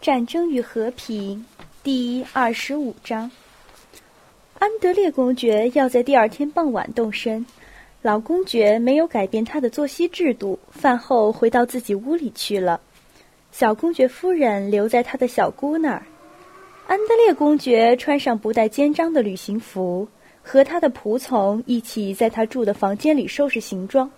战争与和平，第二十五章。安德烈公爵要在第二天傍晚动身，老公爵没有改变他的作息制度，饭后回到自己屋里去了。小公爵夫人留在他的小姑那儿。安德烈公爵穿上不带肩章的旅行服，和他的仆从一起在他住的房间里收拾行装。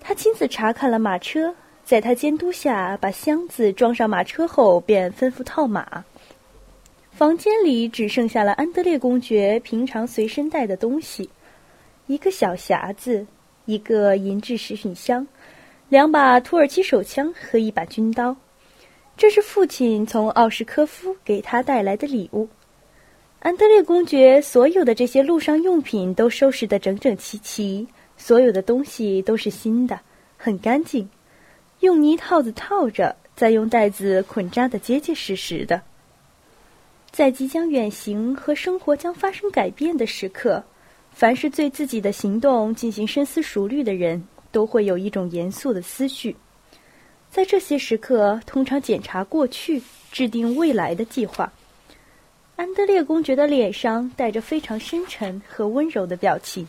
他亲自查看了马车。在他监督下，把箱子装上马车后，便吩咐套马。房间里只剩下了安德烈公爵平常随身带的东西：一个小匣子，一个银质食品箱，两把土耳其手枪和一把军刀。这是父亲从奥什科夫给他带来的礼物。安德烈公爵所有的这些路上用品都收拾得整整齐齐，所有的东西都是新的，很干净。用泥套子套着，再用带子捆扎的结结实实的。在即将远行和生活将发生改变的时刻，凡是对自己的行动进行深思熟虑的人，都会有一种严肃的思绪。在这些时刻，通常检查过去，制定未来的计划。安德烈公爵的脸上带着非常深沉和温柔的表情。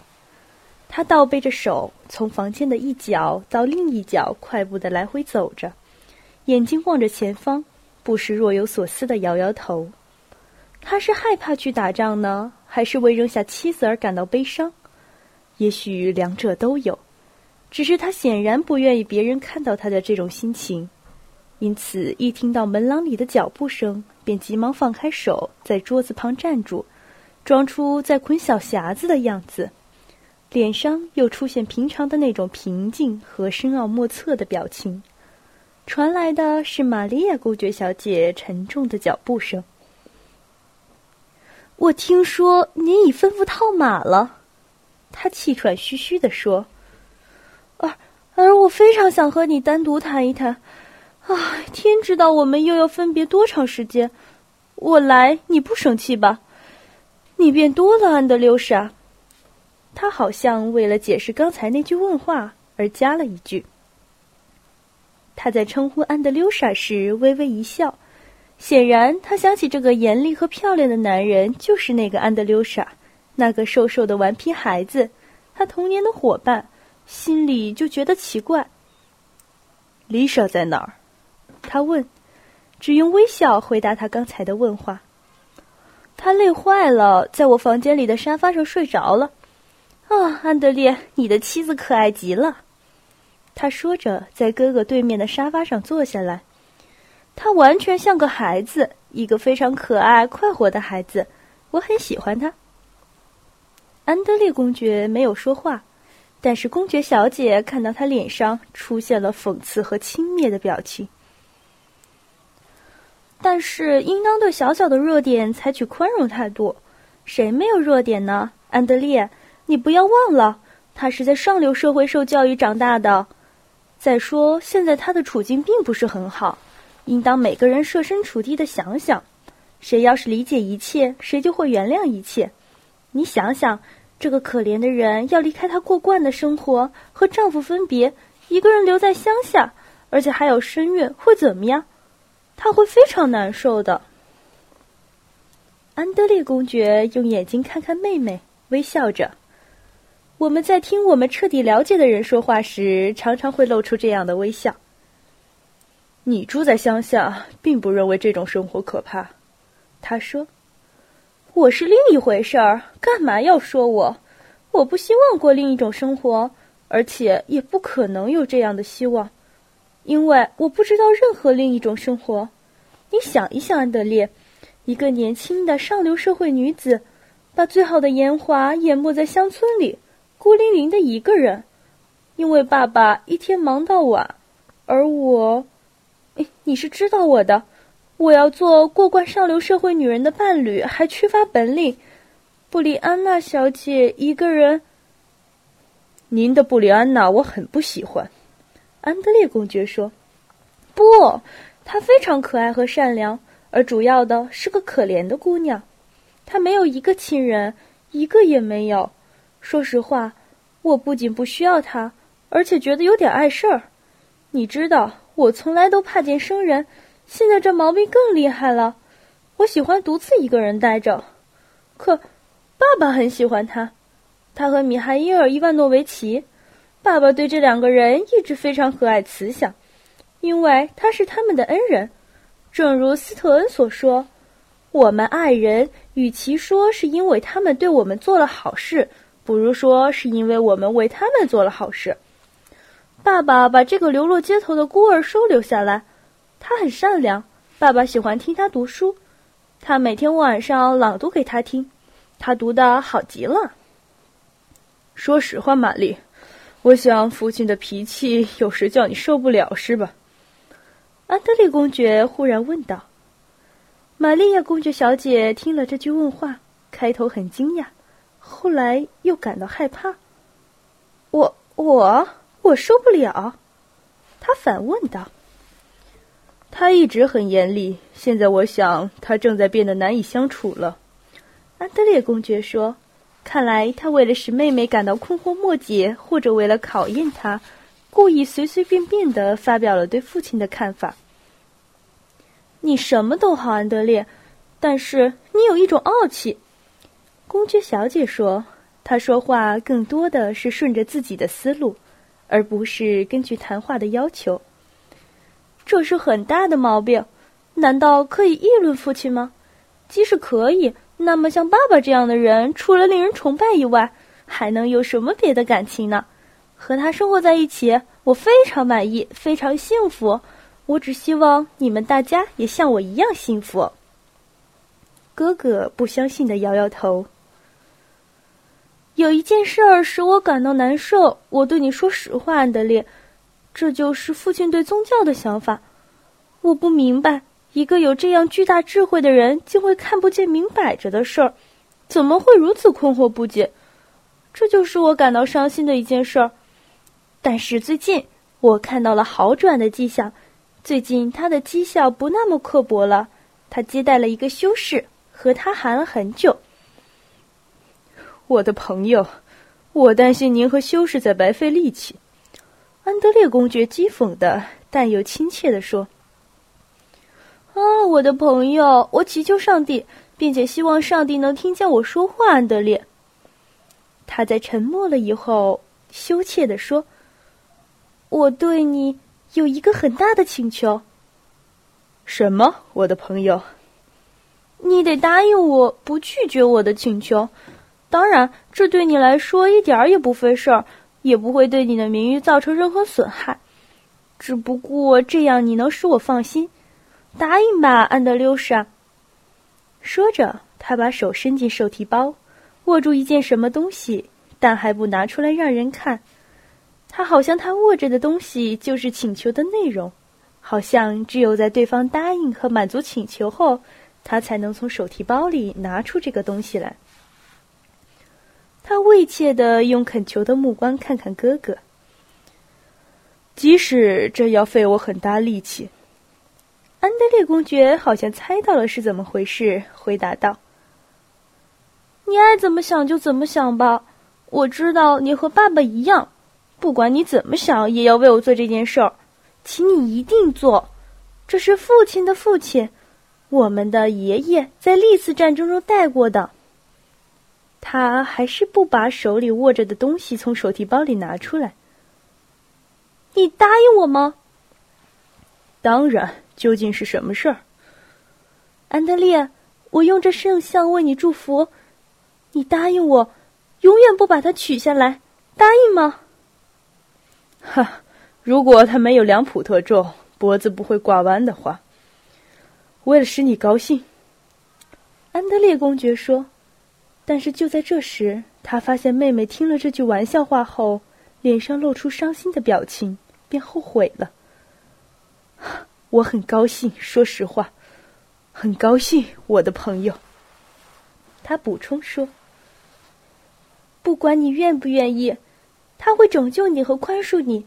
他倒背着手，从房间的一角到另一角，快步的来回走着，眼睛望着前方，不时若有所思的摇摇头。他是害怕去打仗呢，还是为扔下妻子而感到悲伤？也许两者都有，只是他显然不愿意别人看到他的这种心情，因此一听到门廊里的脚步声，便急忙放开手，在桌子旁站住，装出在捆小匣子的样子。脸上又出现平常的那种平静和深奥莫测的表情，传来的是玛利亚公爵小姐沉重的脚步声。我听说您已吩咐套马了，他气喘吁吁地说：“而而我非常想和你单独谈一谈。啊，天知道我们又要分别多长时间。我来你不生气吧？你变多了，安德留莎。”他好像为了解释刚才那句问话而加了一句。他在称呼安德溜莎时微微一笑，显然他想起这个严厉和漂亮的男人就是那个安德溜莎，那个瘦瘦的顽皮孩子，他童年的伙伴，心里就觉得奇怪。丽莎在哪儿？他问，只用微笑回答他刚才的问话。他累坏了，在我房间里的沙发上睡着了。啊，安德烈，你的妻子可爱极了。他说着，在哥哥对面的沙发上坐下来。他完全像个孩子，一个非常可爱、快活的孩子。我很喜欢他。安德烈公爵没有说话，但是公爵小姐看到他脸上出现了讽刺和轻蔑的表情。但是，应当对小小的弱点采取宽容态度。谁没有弱点呢？安德烈。你不要忘了，他是在上流社会受教育长大的。再说，现在他的处境并不是很好，应当每个人设身处地的想想。谁要是理解一切，谁就会原谅一切。你想想，这个可怜的人要离开他过惯的生活，和丈夫分别，一个人留在乡下，而且还有身孕，会怎么样？他会非常难受的。安德烈公爵用眼睛看看妹妹，微笑着。我们在听我们彻底了解的人说话时，常常会露出这样的微笑。你住在乡下，并不认为这种生活可怕，他说：“我是另一回事儿，干嘛要说我？我不希望过另一种生活，而且也不可能有这样的希望，因为我不知道任何另一种生活。你想一想，安德烈，一个年轻的上流社会女子，把最好的年华淹没在乡村里。”孤零零的一个人，因为爸爸一天忙到晚，而我，你是知道我的，我要做过惯上流社会女人的伴侣，还缺乏本领。布里安娜小姐一个人，您的布里安娜我很不喜欢，安德烈公爵说。不，她非常可爱和善良，而主要的是个可怜的姑娘，她没有一个亲人，一个也没有。说实话，我不仅不需要他，而且觉得有点碍事儿。你知道，我从来都怕见生人，现在这毛病更厉害了。我喜欢独自一个人待着，可爸爸很喜欢他。他和米哈伊尔·伊万诺维奇，爸爸对这两个人一直非常和蔼慈祥，因为他是他们的恩人。正如斯特恩所说：“我们爱人，与其说是因为他们对我们做了好事，不如说是因为我们为他们做了好事。”爸爸把这个流落街头的孤儿收留下来，他很善良。爸爸喜欢听他读书，他每天晚上朗读给他听，他读的好极了。说实话，玛丽，我想父亲的脾气有时叫你受不了，是吧？安德烈公爵忽然问道。玛利亚公爵小姐听了这句问话，开头很惊讶，后来又感到害怕。我我。我受不了，他反问道。他一直很严厉，现在我想他正在变得难以相处了。安德烈公爵说：“看来他为了使妹妹感到困惑莫解，或者为了考验她，故意随随便便的发表了对父亲的看法。”你什么都好，安德烈，但是你有一种傲气。”公爵小姐说。她说话更多的是顺着自己的思路。而不是根据谈话的要求，这是很大的毛病。难道可以议论父亲吗？即使可以，那么像爸爸这样的人，除了令人崇拜以外，还能有什么别的感情呢？和他生活在一起，我非常满意，非常幸福。我只希望你们大家也像我一样幸福。哥哥不相信的摇摇头。有一件事儿使我感到难受。我对你说实话，安德烈，这就是父亲对宗教的想法。我不明白，一个有这样巨大智慧的人，竟会看不见明摆着的事儿，怎么会如此困惑不解？这就是我感到伤心的一件事儿。但是最近我看到了好转的迹象。最近他的讥笑不那么刻薄了。他接待了一个修士，和他谈了很久。我的朋友，我担心您和修士在白费力气。”安德烈公爵讥讽的但又亲切的说。“啊，我的朋友，我祈求上帝，并且希望上帝能听见我说话。”安德烈。他在沉默了以后，羞怯的说：“我对你有一个很大的请求。”“什么，我的朋友？”“你得答应我，不拒绝我的请求。”当然，这对你来说一点儿也不费事儿，也不会对你的名誉造成任何损害。只不过这样你能使我放心。答应吧，安德溜莎。说着，他把手伸进手提包，握住一件什么东西，但还不拿出来让人看。他好像他握着的东西就是请求的内容，好像只有在对方答应和满足请求后，他才能从手提包里拿出这个东西来。他畏怯的用恳求的目光看看哥哥。即使这要费我很大力气，安德烈公爵好像猜到了是怎么回事，回答道：“你爱怎么想就怎么想吧。我知道你和爸爸一样，不管你怎么想，也要为我做这件事儿。请你一定做，这是父亲的父亲，我们的爷爷在历次战争中带过的。”他还是不把手里握着的东西从手提包里拿出来。你答应我吗？当然。究竟是什么事儿？安德烈，我用这圣像为你祝福，你答应我，永远不把它取下来，答应吗？哈，如果它没有两普特重，脖子不会挂弯的话，为了使你高兴，安德烈公爵说。但是就在这时，他发现妹妹听了这句玩笑话后，脸上露出伤心的表情，便后悔了。我很高兴，说实话，很高兴，我的朋友。他补充说：“不管你愿不愿意，他会拯救你和宽恕你，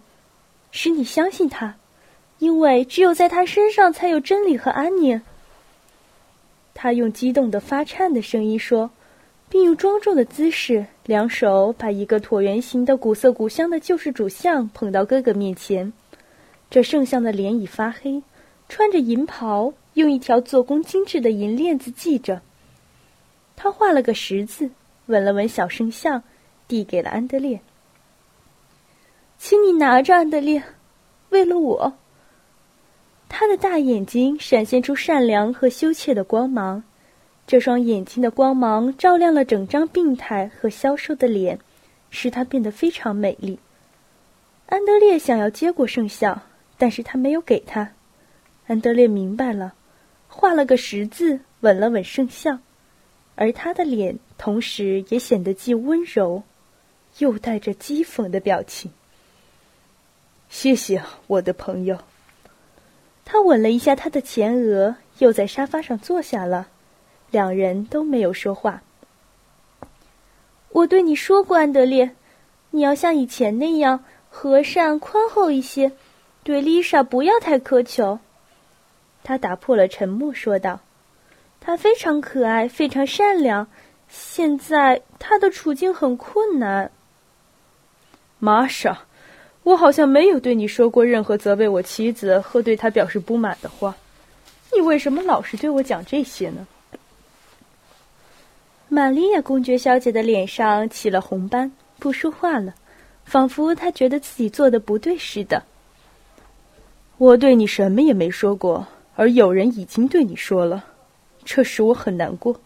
使你相信他，因为只有在他身上才有真理和安宁。”他用激动的发颤的声音说。并用庄重的姿势，两手把一个椭圆形的古色古香的救世主像捧到哥哥面前。这圣像的脸已发黑，穿着银袍，用一条做工精致的银链子系着。他画了个十字，吻了吻小圣像，递给了安德烈。请你拿着，安德烈，为了我。他的大眼睛闪现出善良和羞怯的光芒，这双眼睛的光芒照亮了整张病态和消瘦的脸，使她变得非常美丽。安德烈想要接过圣像，但是他没有给他。安德烈明白了，画了个十字，吻了吻圣像，而他的脸同时也显得既温柔，又带着讥讽的表情。谢谢，我的朋友。他吻了一下他的前额，又在沙发上坐下了。两人都没有说话。我对你说过，安德烈，你要像以前那样和善宽厚一些，对丽莎不要太苛求。他打破了沉默，说道：“她非常可爱，非常善良。现在她的处境很困难。”玛莎。我好像没有对你说过任何责备我妻子和对她表示不满的话，你为什么老是对我讲这些呢？玛利亚公爵小姐的脸上起了红斑，不说话了，仿佛她觉得自己做的不对似的。我对你什么也没说过，而有人已经对你说了，这使我很难过。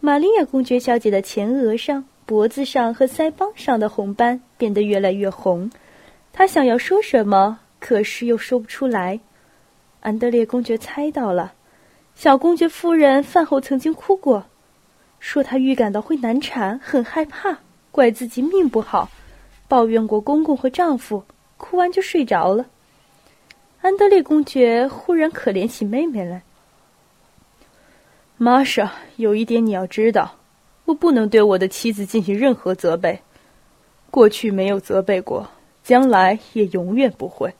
玛利亚公爵小姐的前额上。脖子上和腮帮上的红斑变得越来越红，她想要说什么，可是又说不出来。安德烈公爵猜到了，小公爵夫人饭后曾经哭过，说她预感到会难产，很害怕，怪自己命不好，抱怨过公公和丈夫，哭完就睡着了。安德烈公爵忽然可怜起妹妹来。玛莎，有一点你要知道。我不能对我的妻子进行任何责备，过去没有责备过，将来也永远不会。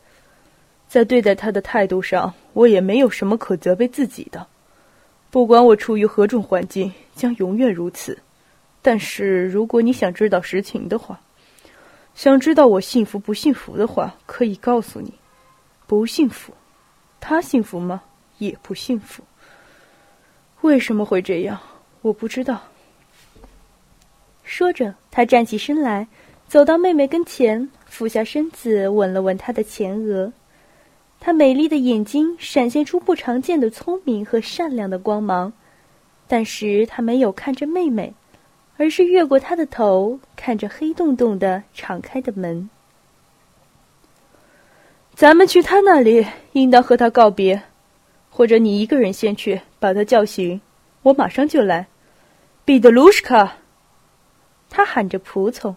在对待她的态度上，我也没有什么可责备自己的。不管我处于何种环境，将永远如此。但是，如果你想知道实情的话，想知道我幸福不幸福的话，可以告诉你：不幸福。他幸福吗？也不幸福。为什么会这样？我不知道。说着，他站起身来，走到妹妹跟前，俯下身子吻了吻她的前额。她美丽的眼睛闪现出不常见的聪明和善良的光芒，但是她没有看着妹妹，而是越过她的头，看着黑洞洞的敞开的门。咱们去他那里，应当和他告别，或者你一个人先去把他叫醒，我马上就来。彼得卢什卡。他喊着仆从，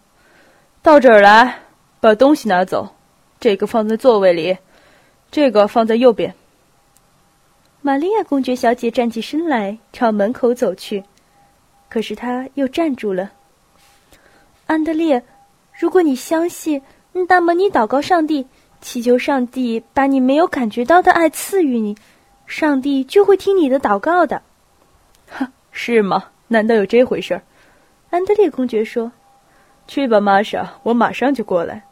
到这儿来，把东西拿走。这个放在座位里，这个放在右边。玛利亚公爵小姐站起身来，朝门口走去，可是她又站住了。安德烈，如果你相信，那么你祷告上帝，祈求上帝把你没有感觉到的爱赐予你，上帝就会听你的祷告的。哈，是吗？难道有这回事儿？安德烈公爵说：“去吧，玛莎，我马上就过来。”